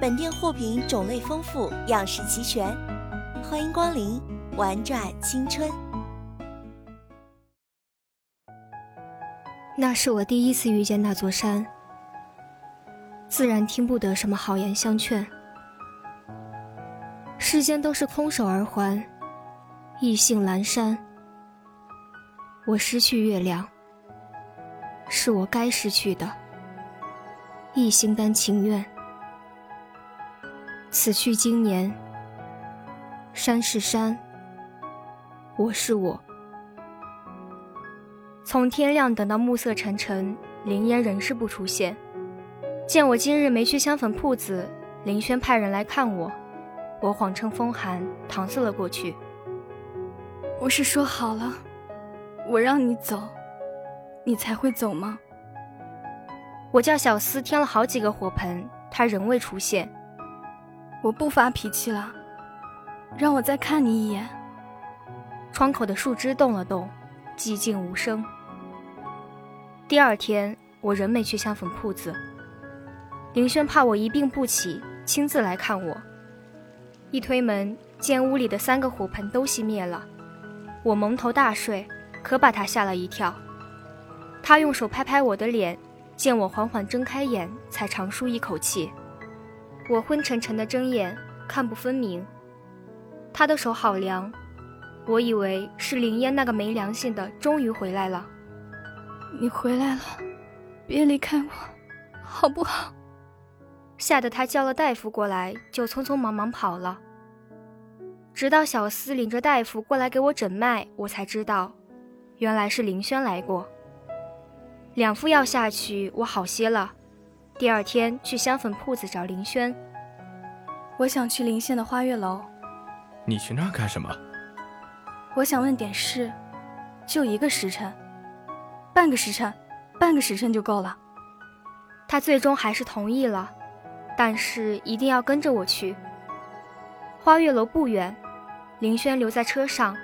本店货品种类丰富，样式齐全，欢迎光临，玩转青春。那是我第一次遇见那座山，自然听不得什么好言相劝。世间都是空手而还，意兴阑珊。我失去月亮，是我该失去的，亦心甘情愿。此去经年，山是山，我是我。从天亮等到暮色沉沉，林烟仍是不出现。见我今日没去香粉铺子，林轩派人来看我。我谎称风寒，搪塞了过去。我是说好了，我让你走，你才会走吗？我叫小厮添了好几个火盆，他仍未出现。我不发脾气了，让我再看你一眼。窗口的树枝动了动，寂静无声。第二天，我仍没去香粉铺子。林轩怕我一病不起，亲自来看我。一推门，见屋里的三个火盆都熄灭了。我蒙头大睡，可把他吓了一跳。他用手拍拍我的脸，见我缓缓睁开眼，才长舒一口气。我昏沉沉的睁眼，看不分明。他的手好凉，我以为是林烟那个没良心的终于回来了。你回来了，别离开我，好不好？吓得他叫了大夫过来，就匆匆忙忙跑了。直到小厮领着大夫过来给我诊脉，我才知道，原来是林轩来过。两副药下去，我好些了。第二天去香粉铺子找林轩。我想去临县的花月楼。你去那儿干什么？我想问点事，就一个时辰，半个时辰，半个时辰就够了。他最终还是同意了。但是一定要跟着我去。花月楼不远，林轩留在车上，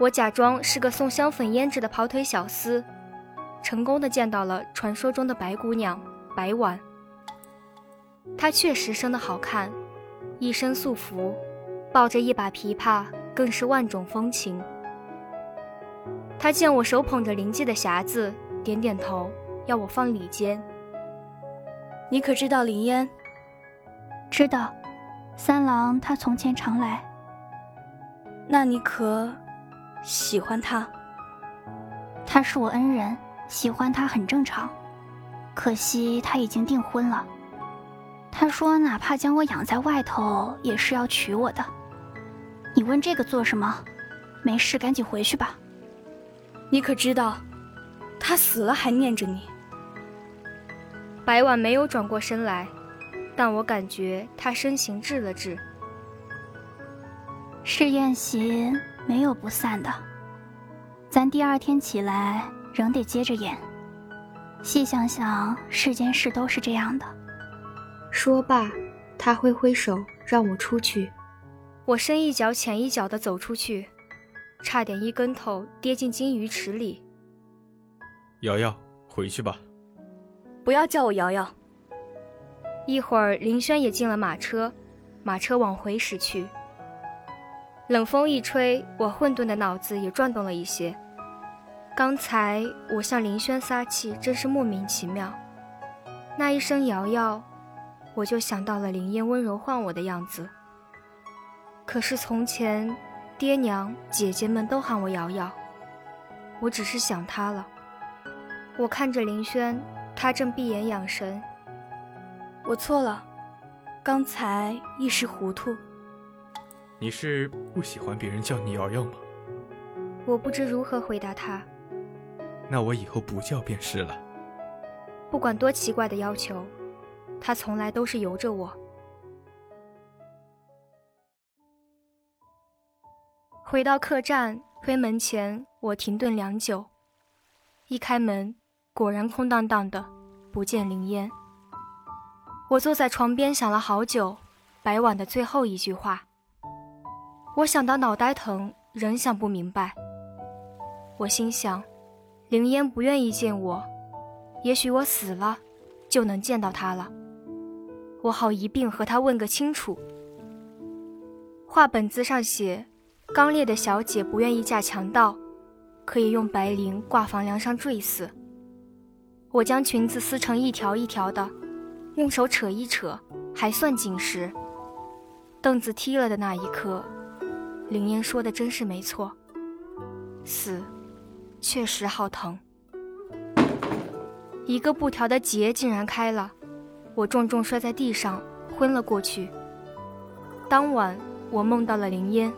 我假装是个送香粉胭脂的跑腿小厮，成功的见到了传说中的白姑娘白婉。她确实生得好看，一身素服，抱着一把琵琶，更是万种风情。他见我手捧着灵记的匣子，点点头，要我放里间。你可知道林烟？知道，三郎他从前常来。那你可喜欢他？他是我恩人，喜欢他很正常。可惜他已经订婚了。他说哪怕将我养在外头，也是要娶我的。你问这个做什么？没事，赶紧回去吧。你可知道，他死了还念着你。白婉没有转过身来。但我感觉他身形滞了滞。是宴席没有不散的，咱第二天起来仍得接着演。细想想，世间事都是这样的。说罢，他挥挥手让我出去。我深一脚浅一脚地走出去，差点一跟头跌进金鱼池里。瑶瑶，回去吧。不要叫我瑶瑶。一会儿，林轩也进了马车，马车往回驶去。冷风一吹，我混沌的脑子也转动了一些。刚才我向林轩撒气，真是莫名其妙。那一声“瑶瑶”，我就想到了林烟温柔唤我的样子。可是从前，爹娘、姐姐们都喊我瑶瑶，我只是想他了。我看着林轩，他正闭眼养神。我错了，刚才一时糊涂。你是不喜欢别人叫你瑶瑶吗？我不知如何回答他。那我以后不叫便是了。不管多奇怪的要求，他从来都是由着我。回到客栈，推门前，我停顿良久。一开门，果然空荡荡的，不见林烟。我坐在床边想了好久，白晚的最后一句话。我想到脑袋疼，仍想不明白。我心想。凌烟不愿意见我，也许我死了，就能见到他了。我好一并和他问个清楚。画本子上写，刚烈的小姐不愿意嫁强盗，可以用白绫挂房梁上坠死。我将裙子撕成一条一条的，用手扯一扯，还算紧实。凳子踢了的那一刻，凌烟说的真是没错，死。确实好疼，一个布条的结竟然开了，我重重摔在地上，昏了过去。当晚，我梦到了林烟，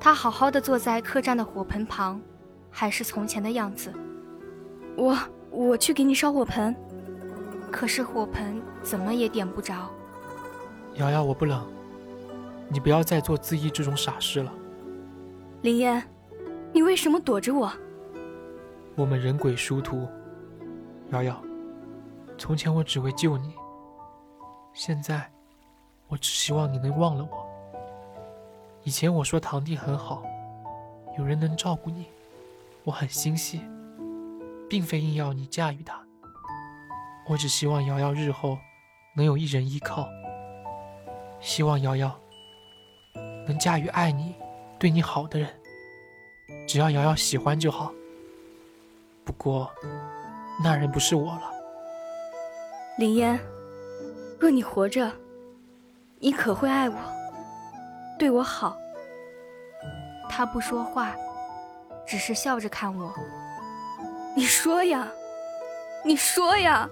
她好好的坐在客栈的火盆旁，还是从前的样子。我我去给你烧火盆，可是火盆怎么也点不着。瑶瑶，我不冷，你不要再做自缢这种傻事了。林烟，你为什么躲着我？我们人鬼殊途，瑶瑶，从前我只为救你，现在我只希望你能忘了我。以前我说堂弟很好，有人能照顾你，我很欣喜，并非硬要你驾驭他。我只希望瑶瑶日后能有一人依靠，希望瑶瑶能驾驭爱你、对你好的人，只要瑶瑶喜欢就好。不过，那人不是我了。林烟，若你活着，你可会爱我，对我好？他不说话，只是笑着看我。你说呀，你说呀。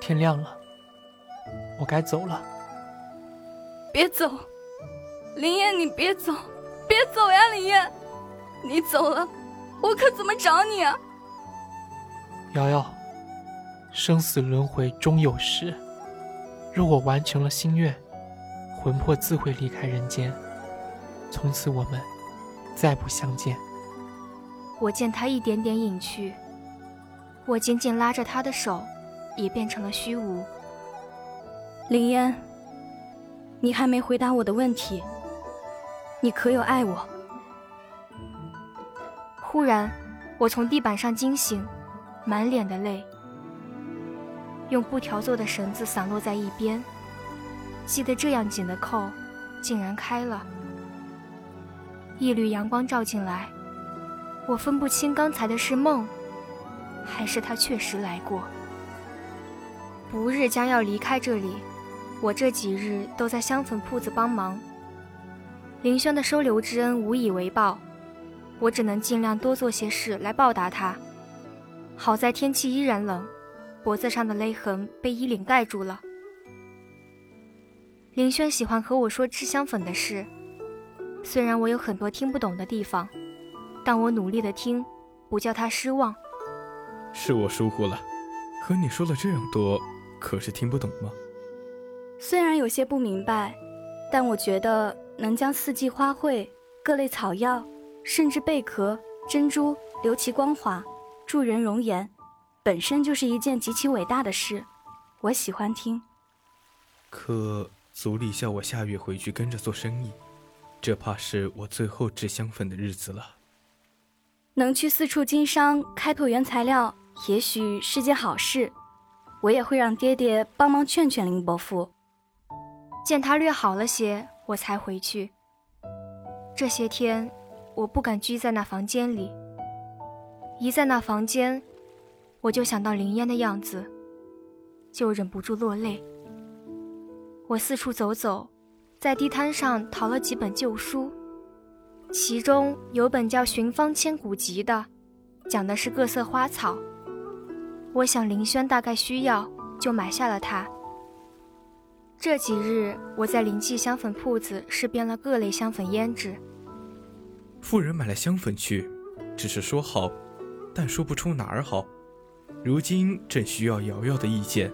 天亮了，我该走了。别走，林烟，你别走，别走呀，林烟，你走了。我可怎么找你啊？瑶瑶，生死轮回终有时。若我完成了心愿，魂魄自会离开人间，从此我们再不相见。我见他一点点隐去，我紧紧拉着他的手，也变成了虚无。林烟，你还没回答我的问题，你可有爱我？忽然，我从地板上惊醒，满脸的泪。用布条做的绳子散落在一边，系得这样紧的扣，竟然开了。一缕阳光照进来，我分不清刚才的是梦，还是他确实来过。不日将要离开这里，我这几日都在香粉铺子帮忙。林轩的收留之恩无以为报。我只能尽量多做些事来报答他。好在天气依然冷，脖子上的勒痕被衣领盖住了。林轩喜欢和我说吃香粉的事，虽然我有很多听不懂的地方，但我努力的听，不叫他失望。是我疏忽了，和你说了这样多，可是听不懂吗？虽然有些不明白，但我觉得能将四季花卉、各类草药。甚至贝壳、珍珠留其光滑，助人容颜，本身就是一件极其伟大的事。我喜欢听。可族里叫我下月回去跟着做生意，这怕是我最后制香粉的日子了。能去四处经商，开拓原材料，也许是件好事。我也会让爹爹帮忙劝劝林伯父。见他略好了些，我才回去。这些天，我不敢居在那房间里。一在那房间，我就想到林烟的样子，就忍不住落泪。我四处走走，在地摊上淘了几本旧书，其中有本叫《寻芳千古集》的，讲的是各色花草。我想林轩大概需要，就买下了它。这几日我在林记香粉铺子试遍了各类香粉胭脂。夫人买了香粉去，只是说好，但说不出哪儿好。如今正需要瑶瑶的意见。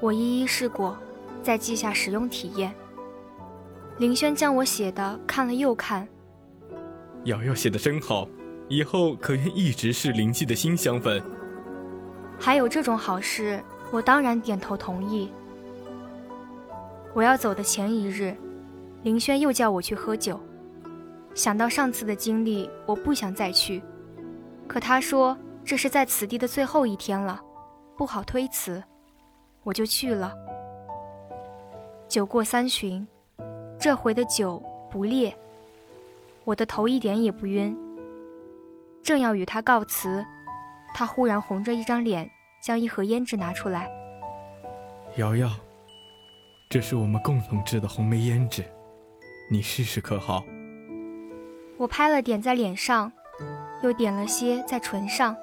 我一一试过，再记下使用体验。林轩将我写的看了又看。瑶瑶写的真好，以后可愿一直是林记的新香粉。还有这种好事，我当然点头同意。我要走的前一日，林轩又叫我去喝酒。想到上次的经历，我不想再去。可他说这是在此地的最后一天了，不好推辞，我就去了。酒过三巡，这回的酒不烈，我的头一点也不晕。正要与他告辞。他忽然红着一张脸，将一盒胭脂拿出来。瑶瑶，这是我们共同制的红梅胭脂，你试试可好？我拍了点在脸上，又点了些在唇上。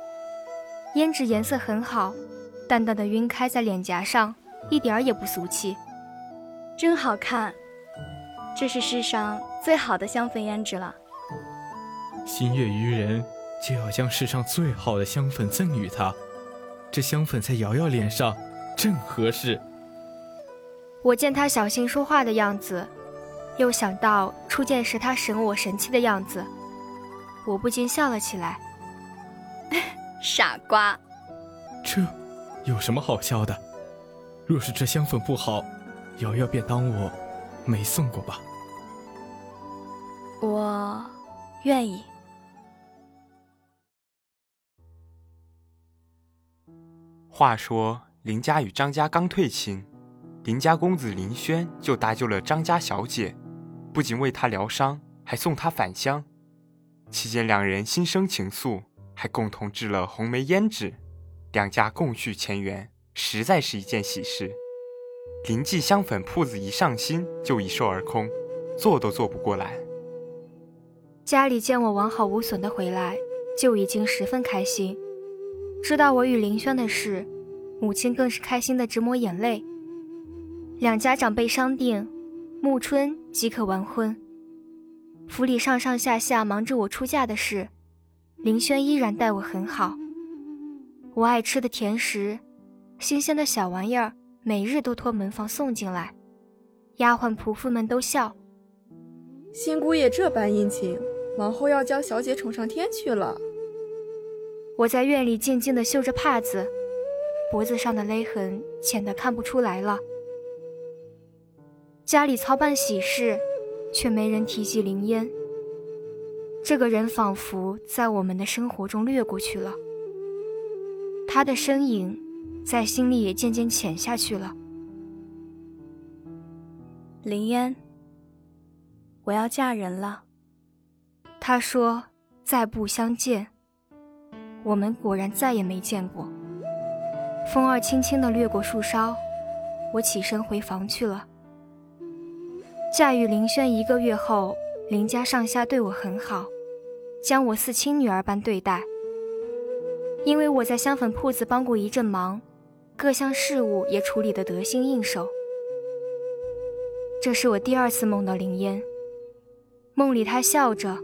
胭脂颜色很好，淡淡的晕开在脸颊上，一点儿也不俗气，真好看。这是世上最好的香粉胭脂了。心悦于人。就要将世上最好的香粉赠予他，这香粉在瑶瑶脸上正合适。我见他小心说话的样子，又想到初见时他神我神气的样子，我不禁笑了起来。傻瓜，这有什么好笑的？若是这香粉不好，瑶瑶便当我没送过吧。我愿意。话说林家与张家刚退亲，林家公子林轩就搭救了张家小姐，不仅为她疗伤，还送她返乡。期间两人心生情愫，还共同制了红梅胭脂，两家共续前缘，实在是一件喜事。林记香粉铺子一上新就一售而空，做都做不过来。家里见我完好无损的回来，就已经十分开心。知道我与林轩的事，母亲更是开心的直抹眼泪。两家长辈商定，暮春即可完婚。府里上上下下忙着我出嫁的事，林轩依然待我很好。我爱吃的甜食，新鲜的小玩意儿，每日都托门房送进来，丫鬟仆妇们都笑。新姑爷这般殷勤，往后要将小姐宠上天去了。我在院里静静地绣着帕子，脖子上的勒痕浅得看不出来了。家里操办喜事，却没人提及林烟。这个人仿佛在我们的生活中掠过去了，他的身影在心里也渐渐浅下去了。林烟，我要嫁人了。他说：“再不相见。”我们果然再也没见过。风儿轻轻地掠过树梢，我起身回房去了。嫁与林轩一个月后，林家上下对我很好，将我似亲女儿般对待。因为我在香粉铺子帮过一阵忙，各项事务也处理得得心应手。这是我第二次梦到林烟，梦里她笑着，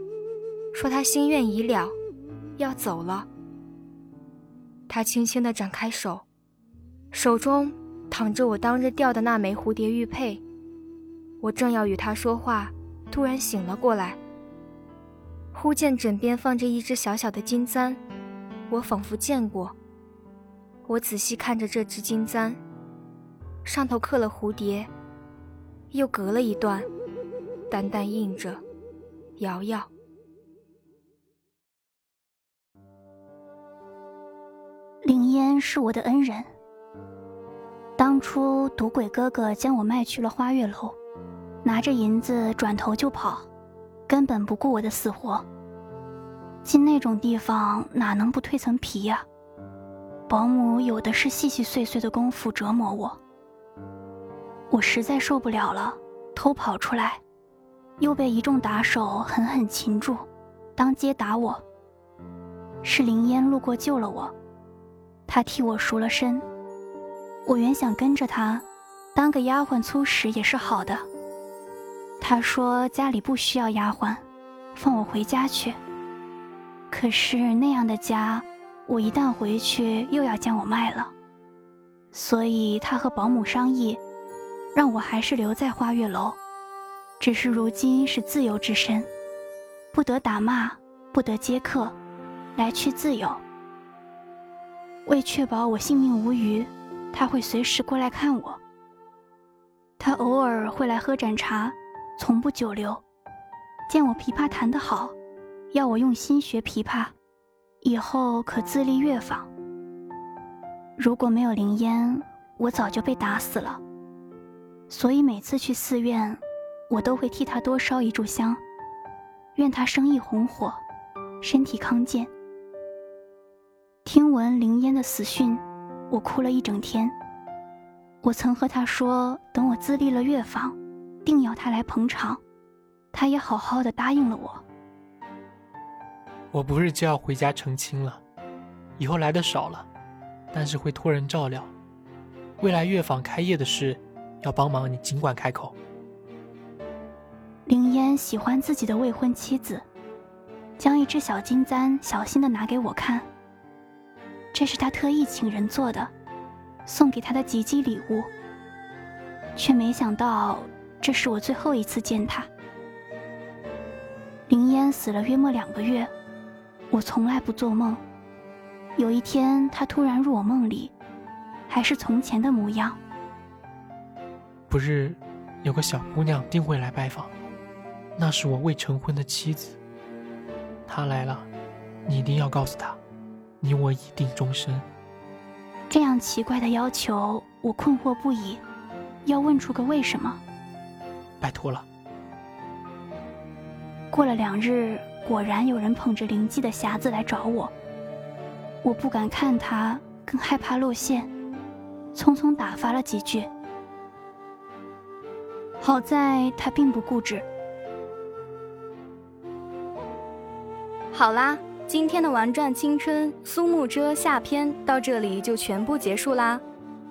说她心愿已了，要走了。他轻轻地展开手，手中躺着我当日掉的那枚蝴蝶玉佩。我正要与他说话，突然醒了过来。忽见枕边放着一只小小的金簪，我仿佛见过。我仔细看着这只金簪，上头刻了蝴蝶，又隔了一段，淡淡印着“瑶瑶”。林烟是我的恩人。当初赌鬼哥哥将我卖去了花月楼，拿着银子转头就跑，根本不顾我的死活。进那种地方哪能不蜕层皮呀？保姆有的是细细碎碎的功夫折磨我。我实在受不了了，偷跑出来，又被一众打手狠狠擒住，当街打我。是林烟路过救了我。他替我赎了身，我原想跟着他，当个丫鬟粗使也是好的。他说家里不需要丫鬟，放我回家去。可是那样的家，我一旦回去又要将我卖了，所以他和保姆商议，让我还是留在花月楼，只是如今是自由之身，不得打骂，不得接客，来去自由。为确保我性命无虞，他会随时过来看我。他偶尔会来喝盏茶，从不久留。见我琵琶弹得好，要我用心学琵琶，以后可自立乐坊。如果没有灵烟，我早就被打死了。所以每次去寺院，我都会替他多烧一炷香，愿他生意红火，身体康健。听闻灵烟的死讯，我哭了一整天。我曾和他说，等我自立了乐坊，定要他来捧场。他也好好的答应了我。我不是就要回家成亲了，以后来的少了，但是会托人照料。未来乐坊开业的事，要帮忙你尽管开口。林烟喜欢自己的未婚妻子，将一只小金簪小心的拿给我看。这是他特意请人做的，送给他的吉吉礼物。却没想到，这是我最后一次见他。林烟死了约莫两个月，我从来不做梦。有一天，他突然入我梦里，还是从前的模样。不日，有个小姑娘定会来拜访，那是我未成婚的妻子。她来了，你一定要告诉她。你我已定终身。这样奇怪的要求，我困惑不已，要问出个为什么。拜托了。过了两日，果然有人捧着灵迹的匣子来找我。我不敢看他，更害怕露馅，匆匆打发了几句。好在他并不固执。好啦。今天的《玩转青春》苏幕遮下篇到这里就全部结束啦。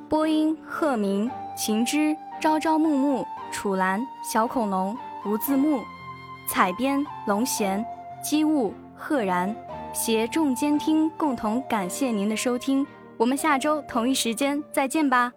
播音：鹤鸣、秦之、朝朝暮暮、楚岚、小恐龙、无字幕；采编：龙贤、机务、赫然，携众监听共同感谢您的收听。我们下周同一时间再见吧。